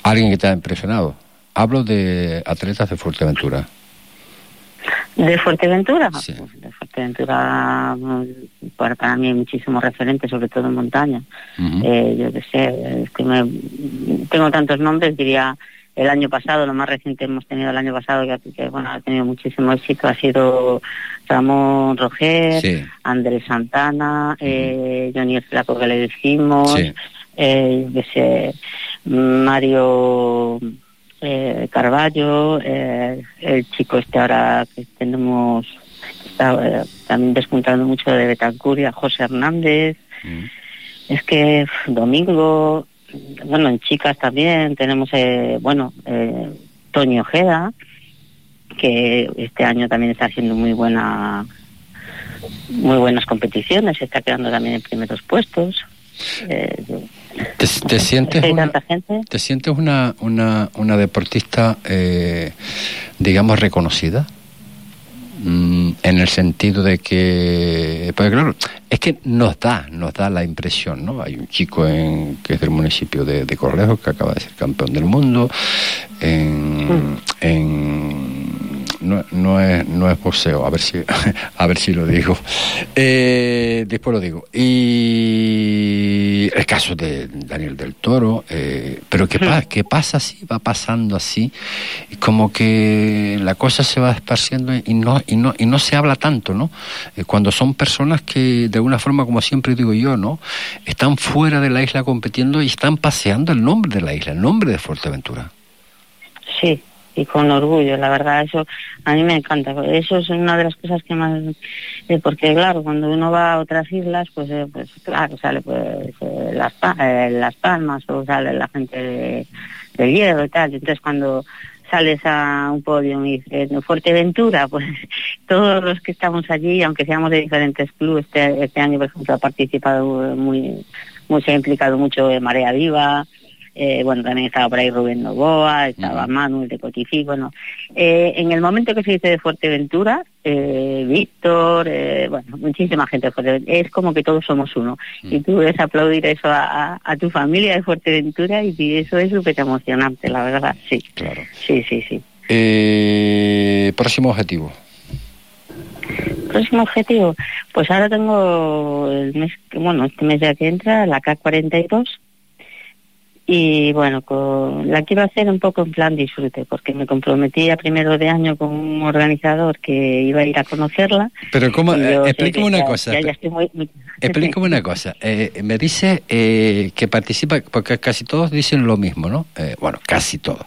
¿Alguien que te ha impresionado? Hablo de atletas de Fuerteventura. ¿De Fuerteventura? Pues de Fuerteventura, mm, para, para mí hay muchísimos referentes, sobre todo en montaña. Eh, yo qué sé, es que me, tengo tantos nombres, diría el año pasado, lo más reciente hemos tenido el año pasado, que, que, bueno, ha tenido muchísimo éxito, ha sido Ramón Roger, Sí. Andrés Santana, eh, Johnny el Flaco que le decimos, Sí. eh, sé, Mario eh, Carballo, eh, el chico este ahora que tenemos, está también despuntando mucho de Betancuria, José Hernández, es que Domingo, bueno, en chicas también tenemos, eh, bueno, eh, Toño Ojeda, que este año también está haciendo muy buena muy buenas competiciones, se está quedando también en primeros puestos. Eh, ¿Te, te sientes una. ¿te sientes una, una, una deportista, eh, digamos, reconocida? Mm, en el sentido de que, pues claro, es que nos da, nos da la impresión, ¿no? Hay un chico en, que es del municipio de, de que acaba de ser campeón del mundo, en, en- no, no es no es boxeo, a ver si [LAUGHS] a ver si lo digo, Eh, después lo digo y el caso de Daniel del Toro, eh, pero pasa, qué pasa si va pasando así, como que la cosa se va esparciendo y no y no y no se habla tanto, ¿no? Eh, cuando son personas que de alguna forma, como siempre digo yo, ¿no? Están fuera de la isla compitiendo y están paseando el nombre de la isla, el nombre de Fuerteventura. Sí, y con orgullo, la verdad, eso a mí me encanta. Eso es una de las cosas que más... eh, porque claro, cuando uno va a otras islas, pues, eh, pues claro, sale pues eh, las, las Palmas o sale la gente de, del Hierro y tal. Entonces cuando sales a un podio y dices, "En Fuerteventura, [LAUGHS] pues todos los que estamos allí, aunque seamos de diferentes clubes, este, este año, por ejemplo, ha participado muy, muy se ha implicado mucho en Marea Viva, eh, bueno, también estaba por ahí Rubén Novoa, estaba Manuel de Cotifí, bueno, eh, en el momento que se dice de Fuerteventura, eh, Víctor, eh, bueno, muchísima gente de Fuerteventura, es como que todos somos uno. Y tú ves aplaudir eso a, a- a tu familia de Fuerteventura y, y eso es súper emocionante, la verdad, sí. Claro. Sí, sí, sí. Próximo objetivo. Próximo objetivo, pues ahora tengo el mes, que- bueno, este mes ya que entra, la K42, y bueno, con- la quiero hacer un poco en plan disfrute, porque me comprometí a primero de año con un organizador que iba a ir a conocerla. Pero cómo, eh, yo explícame una ya- cosa. Ya, ya estoy muy, muy- [LAUGHS] Explícame una cosa. Eh, me dice eh, que participa, porque casi todos dicen lo mismo, ¿no? Eh, bueno, casi todos.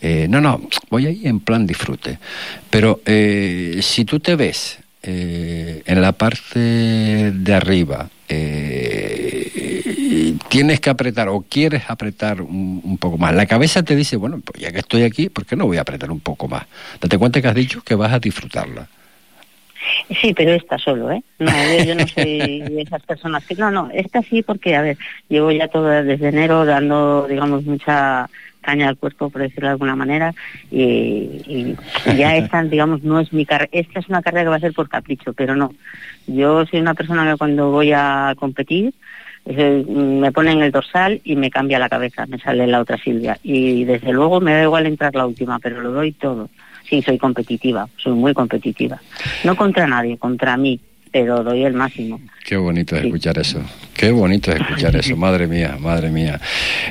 Eh, no, no, voy ahí en plan disfrute. Pero eh, si tú te ves eh, en la parte de arriba, eh, tienes que apretar o quieres apretar un, un poco más. La cabeza te dice, bueno, pues ya que estoy aquí, ¿por qué no voy a apretar un poco más? Date cuenta que has dicho que vas a disfrutarla. Sí, pero esta solo, ¿eh? No, yo, yo no soy esas personas que... No, no, esta sí porque, a ver, llevo ya todo desde enero dando, digamos, mucha caña al cuerpo, por decirlo de alguna manera, y, y ya [LAUGHS] esta, digamos, no es mi carrera. Esta es una carrera que va a ser por capricho, pero no. Yo soy una persona que cuando voy a competir, me ponen el dorsal y me cambia la cabeza, me sale la otra Silvia. Y desde luego me da igual entrar la última, pero lo doy todo. Sí, soy competitiva, soy muy competitiva. No contra nadie, contra mí, pero doy el máximo. Qué bonito es escuchar eso. Qué bonito es escuchar eso. Madre mía, madre mía.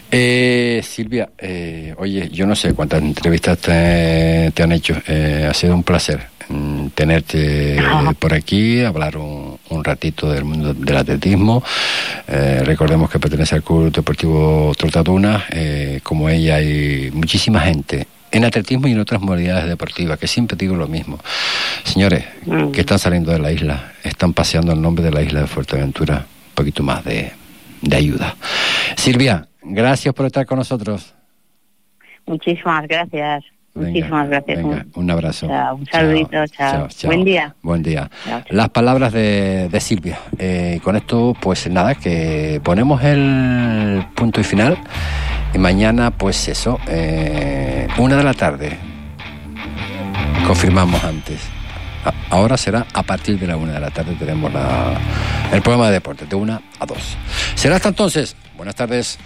Eh, Silvia, eh, oye, yo no sé cuántas entrevistas te, te han hecho. Eh, ha sido un placer mm, tenerte por aquí, hablar un, un ratito del mundo del atletismo. Eh, recordemos que pertenece al Club Deportivo Trotaduna. Eh, como ella hay muchísima gente en atletismo y en otras modalidades deportivas, que siempre digo lo mismo. Señores, Mm. que están saliendo de la isla, están paseando el nombre de la isla de Fuerteventura, un poquito más de, de ayuda. Silvia, gracias por estar con nosotros. Muchísimas gracias. Venga, Muchísimas gracias. venga, un abrazo. Chao, un saludito, chao. chao, chao. Buen día. Buen día. Las palabras de, de Silvia. Eh, con esto, pues nada, que ponemos el punto y final. Y mañana, pues eso, eh, una de la tarde. Confirmamos antes. Ahora será a partir de la una de la tarde. Tenemos la, el programa de deportes, de una a dos. Será hasta entonces. Buenas tardes.